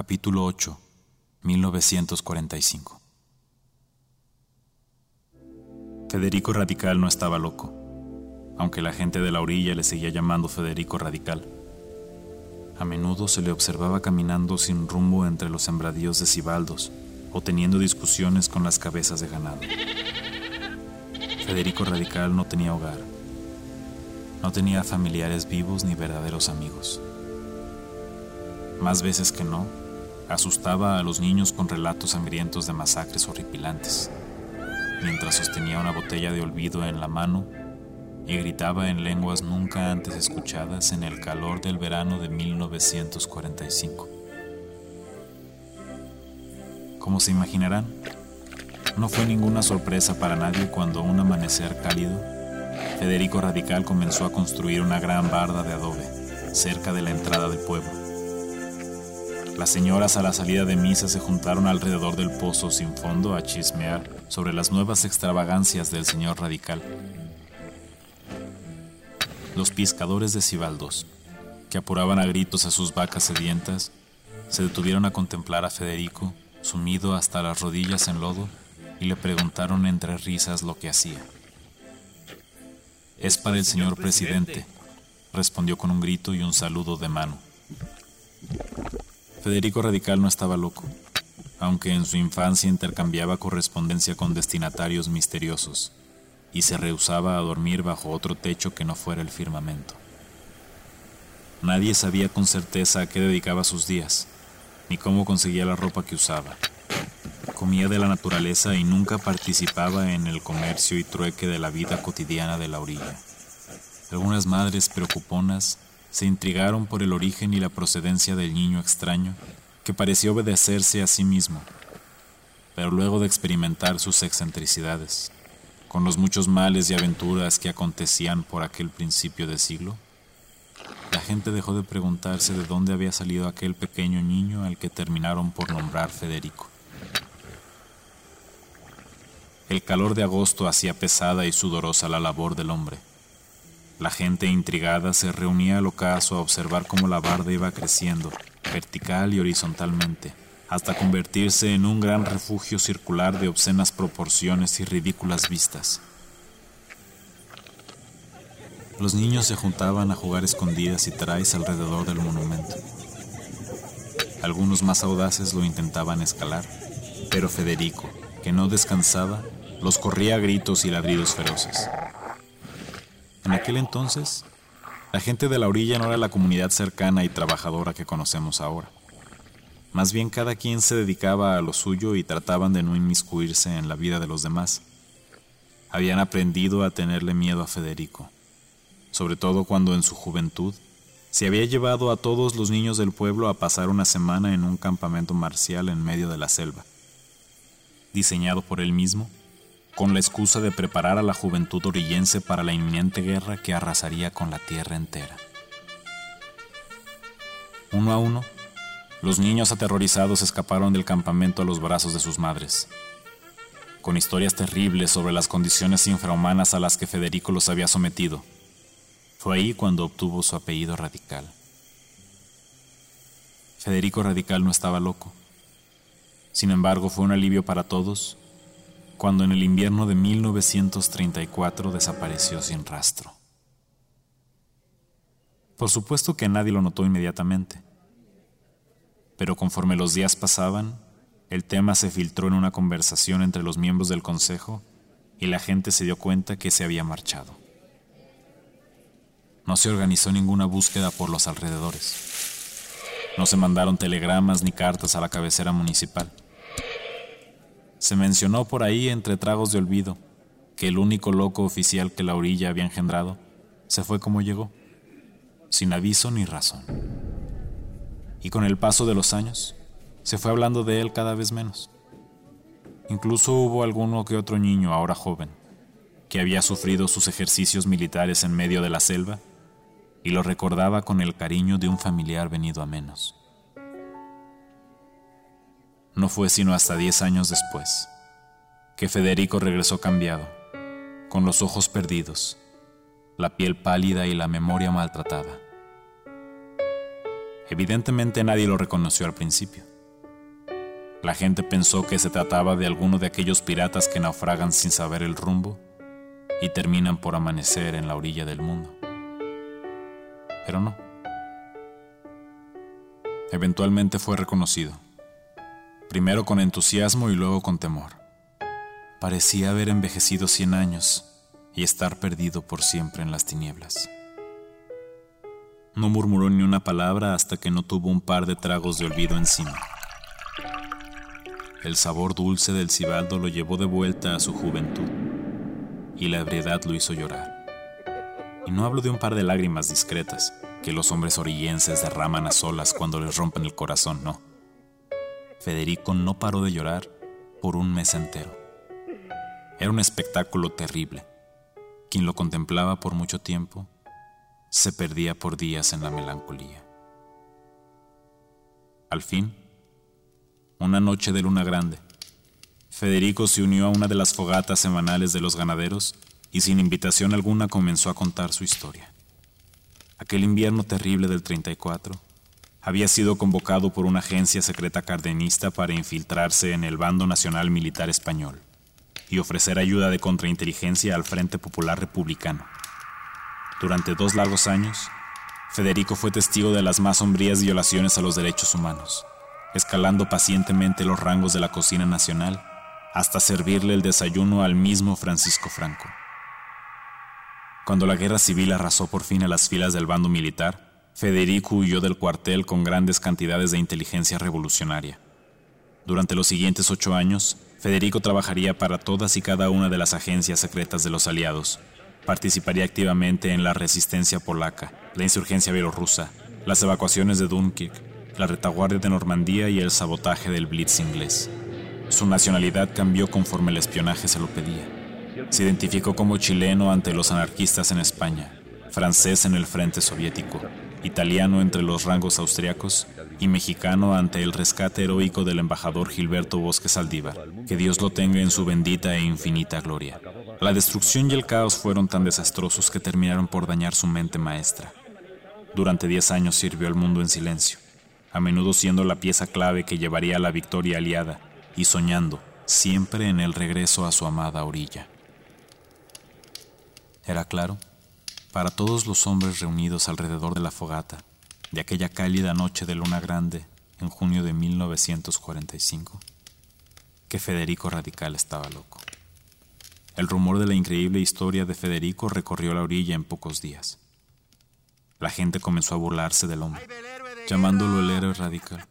Capítulo 8, 1945. Federico Radical no estaba loco, aunque la gente de la orilla le seguía llamando Federico Radical. A menudo se le observaba caminando sin rumbo entre los sembradíos de Cibaldos o teniendo discusiones con las cabezas de ganado. Federico Radical no tenía hogar, no tenía familiares vivos ni verdaderos amigos. Más veces que no, asustaba a los niños con relatos sangrientos de masacres horripilantes, mientras sostenía una botella de olvido en la mano y gritaba en lenguas nunca antes escuchadas en el calor del verano de 1945. Como se imaginarán, no fue ninguna sorpresa para nadie cuando un amanecer cálido, Federico Radical comenzó a construir una gran barda de adobe cerca de la entrada del pueblo las señoras a la salida de misa se juntaron alrededor del pozo sin fondo a chismear sobre las nuevas extravagancias del señor radical. Los pescadores de Cibaldos, que apuraban a gritos a sus vacas sedientas, se detuvieron a contemplar a Federico, sumido hasta las rodillas en lodo, y le preguntaron entre risas lo que hacía. Es para el señor presidente, respondió con un grito y un saludo de mano. Federico Radical no estaba loco, aunque en su infancia intercambiaba correspondencia con destinatarios misteriosos y se rehusaba a dormir bajo otro techo que no fuera el firmamento. Nadie sabía con certeza a qué dedicaba sus días, ni cómo conseguía la ropa que usaba. Comía de la naturaleza y nunca participaba en el comercio y trueque de la vida cotidiana de la orilla. Algunas madres preocuponas se intrigaron por el origen y la procedencia del niño extraño, que pareció obedecerse a sí mismo, pero luego de experimentar sus excentricidades, con los muchos males y aventuras que acontecían por aquel principio de siglo, la gente dejó de preguntarse de dónde había salido aquel pequeño niño al que terminaron por nombrar Federico. El calor de agosto hacía pesada y sudorosa la labor del hombre la gente intrigada se reunía al ocaso a observar cómo la barda iba creciendo, vertical y horizontalmente, hasta convertirse en un gran refugio circular de obscenas proporciones y ridículas vistas. Los niños se juntaban a jugar escondidas y traes alrededor del monumento. Algunos más audaces lo intentaban escalar, pero Federico, que no descansaba, los corría a gritos y ladridos feroces. En aquel entonces, la gente de la orilla no era la comunidad cercana y trabajadora que conocemos ahora. Más bien cada quien se dedicaba a lo suyo y trataban de no inmiscuirse en la vida de los demás. Habían aprendido a tenerle miedo a Federico, sobre todo cuando en su juventud se había llevado a todos los niños del pueblo a pasar una semana en un campamento marcial en medio de la selva. Diseñado por él mismo, con la excusa de preparar a la juventud orillense para la inminente guerra que arrasaría con la tierra entera. Uno a uno, los niños aterrorizados escaparon del campamento a los brazos de sus madres, con historias terribles sobre las condiciones infrahumanas a las que Federico los había sometido. Fue ahí cuando obtuvo su apellido radical. Federico Radical no estaba loco. Sin embargo, fue un alivio para todos cuando en el invierno de 1934 desapareció sin rastro. Por supuesto que nadie lo notó inmediatamente, pero conforme los días pasaban, el tema se filtró en una conversación entre los miembros del consejo y la gente se dio cuenta que se había marchado. No se organizó ninguna búsqueda por los alrededores. No se mandaron telegramas ni cartas a la cabecera municipal. Se mencionó por ahí entre tragos de olvido que el único loco oficial que la orilla había engendrado se fue como llegó, sin aviso ni razón. Y con el paso de los años, se fue hablando de él cada vez menos. Incluso hubo alguno que otro niño, ahora joven, que había sufrido sus ejercicios militares en medio de la selva y lo recordaba con el cariño de un familiar venido a menos. No fue sino hasta diez años después que Federico regresó cambiado, con los ojos perdidos, la piel pálida y la memoria maltratada. Evidentemente nadie lo reconoció al principio. La gente pensó que se trataba de alguno de aquellos piratas que naufragan sin saber el rumbo y terminan por amanecer en la orilla del mundo. Pero no. Eventualmente fue reconocido, primero con entusiasmo y luego con temor. Parecía haber envejecido cien años y estar perdido por siempre en las tinieblas. No murmuró ni una palabra hasta que no tuvo un par de tragos de olvido encima. El sabor dulce del cibaldo lo llevó de vuelta a su juventud y la ebriedad lo hizo llorar. Y no hablo de un par de lágrimas discretas que los hombres orillenses derraman a solas cuando les rompen el corazón, no. Federico no paró de llorar por un mes entero. Era un espectáculo terrible. Quien lo contemplaba por mucho tiempo se perdía por días en la melancolía. Al fin, una noche de luna grande. Federico se unió a una de las fogatas semanales de los ganaderos y sin invitación alguna comenzó a contar su historia. Aquel invierno terrible del 34 había sido convocado por una agencia secreta cardenista para infiltrarse en el bando nacional militar español y ofrecer ayuda de contrainteligencia al Frente Popular Republicano. Durante dos largos años, Federico fue testigo de las más sombrías violaciones a los derechos humanos escalando pacientemente los rangos de la cocina nacional hasta servirle el desayuno al mismo Francisco Franco. Cuando la guerra civil arrasó por fin a las filas del bando militar, Federico huyó del cuartel con grandes cantidades de inteligencia revolucionaria. Durante los siguientes ocho años, Federico trabajaría para todas y cada una de las agencias secretas de los aliados. Participaría activamente en la resistencia polaca, la insurgencia bielorrusa, las evacuaciones de Dunkirk, la retaguardia de Normandía y el sabotaje del Blitz inglés. Su nacionalidad cambió conforme el espionaje se lo pedía. Se identificó como chileno ante los anarquistas en España, francés en el frente soviético, italiano entre los rangos austriacos y mexicano ante el rescate heroico del embajador Gilberto Bosque Saldívar. Que Dios lo tenga en su bendita e infinita gloria. La destrucción y el caos fueron tan desastrosos que terminaron por dañar su mente maestra. Durante diez años sirvió al mundo en silencio a menudo siendo la pieza clave que llevaría a la victoria aliada, y soñando siempre en el regreso a su amada orilla. Era claro, para todos los hombres reunidos alrededor de la fogata, de aquella cálida noche de luna grande en junio de 1945, que Federico Radical estaba loco. El rumor de la increíble historia de Federico recorrió la orilla en pocos días. La gente comenzó a burlarse del hombre llamándolo el héroe radical,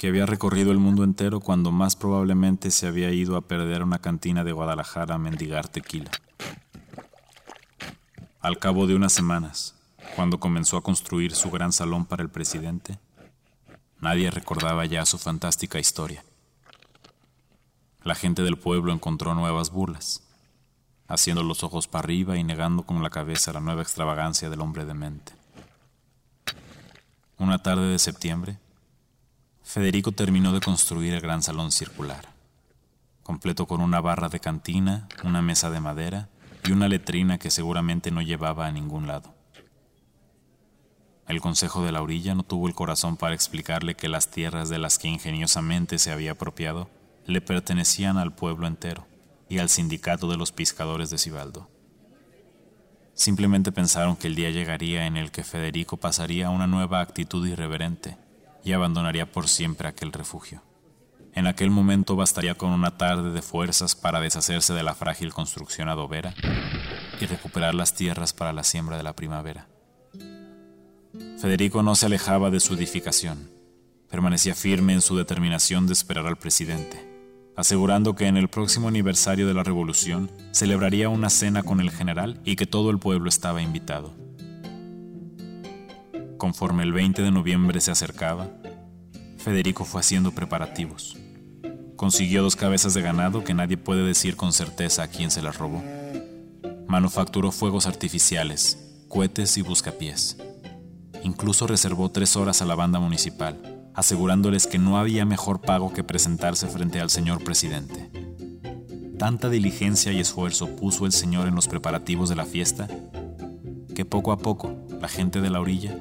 que había recorrido el mundo entero cuando más probablemente se había ido a perder una cantina de Guadalajara a mendigar tequila. Al cabo de unas semanas, cuando comenzó a construir su gran salón para el presidente, nadie recordaba ya su fantástica historia. La gente del pueblo encontró nuevas burlas, haciendo los ojos para arriba y negando con la cabeza la nueva extravagancia del hombre demente. Una tarde de septiembre, Federico terminó de construir el gran salón circular, completo con una barra de cantina, una mesa de madera y una letrina que seguramente no llevaba a ningún lado. El Consejo de la Orilla no tuvo el corazón para explicarle que las tierras de las que ingeniosamente se había apropiado le pertenecían al pueblo entero y al sindicato de los pescadores de Cibaldo. Simplemente pensaron que el día llegaría en el que Federico pasaría a una nueva actitud irreverente y abandonaría por siempre aquel refugio. En aquel momento bastaría con una tarde de fuerzas para deshacerse de la frágil construcción adobera y recuperar las tierras para la siembra de la primavera. Federico no se alejaba de su edificación, permanecía firme en su determinación de esperar al presidente asegurando que en el próximo aniversario de la revolución celebraría una cena con el general y que todo el pueblo estaba invitado. Conforme el 20 de noviembre se acercaba, Federico fue haciendo preparativos. Consiguió dos cabezas de ganado que nadie puede decir con certeza a quién se las robó. Manufacturó fuegos artificiales, cohetes y buscapiés. Incluso reservó tres horas a la banda municipal asegurándoles que no había mejor pago que presentarse frente al señor presidente. Tanta diligencia y esfuerzo puso el señor en los preparativos de la fiesta que poco a poco la gente de la orilla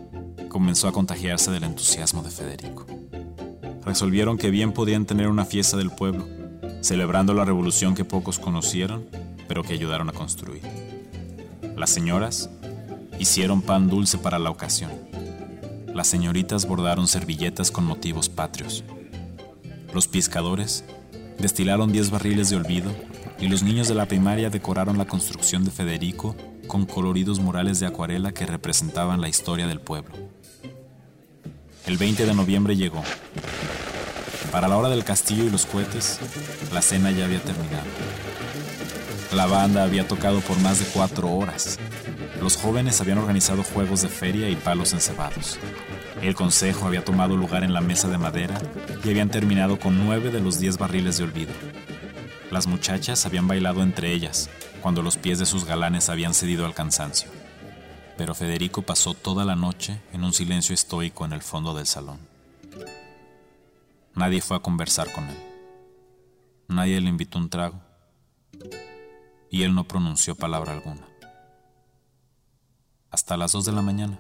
comenzó a contagiarse del entusiasmo de Federico. Resolvieron que bien podían tener una fiesta del pueblo, celebrando la revolución que pocos conocieron, pero que ayudaron a construir. Las señoras hicieron pan dulce para la ocasión. Las señoritas bordaron servilletas con motivos patrios. Los pescadores destilaron 10 barriles de olvido y los niños de la primaria decoraron la construcción de Federico con coloridos murales de acuarela que representaban la historia del pueblo. El 20 de noviembre llegó. Para la hora del castillo y los cohetes, la cena ya había terminado. La banda había tocado por más de cuatro horas. Los jóvenes habían organizado juegos de feria y palos encebados. El consejo había tomado lugar en la mesa de madera y habían terminado con nueve de los diez barriles de olvido. Las muchachas habían bailado entre ellas, cuando los pies de sus galanes habían cedido al cansancio. Pero Federico pasó toda la noche en un silencio estoico en el fondo del salón. Nadie fue a conversar con él. Nadie le invitó un trago. Y él no pronunció palabra alguna. Hasta las dos de la mañana,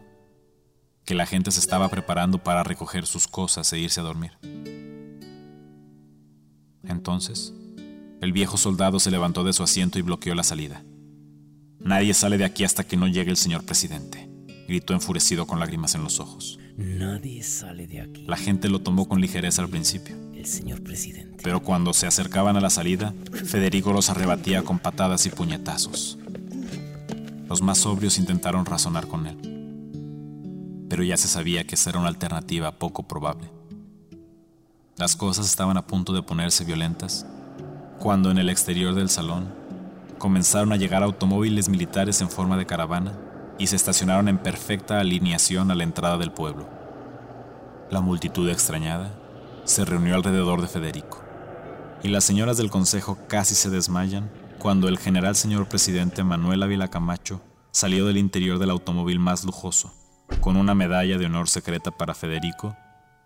que la gente se estaba preparando para recoger sus cosas e irse a dormir. Entonces, el viejo soldado se levantó de su asiento y bloqueó la salida. Nadie sale de aquí hasta que no llegue el señor presidente, gritó enfurecido con lágrimas en los ojos. Nadie sale de aquí. La gente lo tomó con ligereza al principio. El señor presidente. Pero cuando se acercaban a la salida, Federico los arrebatía con patadas y puñetazos. Los más sobrios intentaron razonar con él, pero ya se sabía que esa era una alternativa poco probable. Las cosas estaban a punto de ponerse violentas cuando en el exterior del salón comenzaron a llegar automóviles militares en forma de caravana y se estacionaron en perfecta alineación a la entrada del pueblo. La multitud extrañada se reunió alrededor de Federico, y las señoras del consejo casi se desmayan cuando el general señor presidente Manuel Ávila Camacho salió del interior del automóvil más lujoso, con una medalla de honor secreta para Federico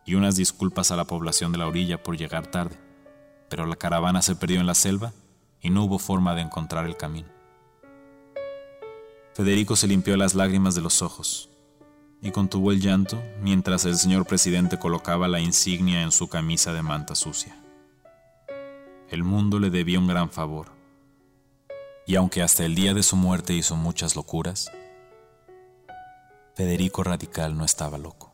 y unas disculpas a la población de la orilla por llegar tarde pero la caravana se perdió en la selva y no hubo forma de encontrar el camino. Federico se limpió las lágrimas de los ojos y contuvo el llanto mientras el señor presidente colocaba la insignia en su camisa de manta sucia. El mundo le debía un gran favor, y aunque hasta el día de su muerte hizo muchas locuras, Federico Radical no estaba loco.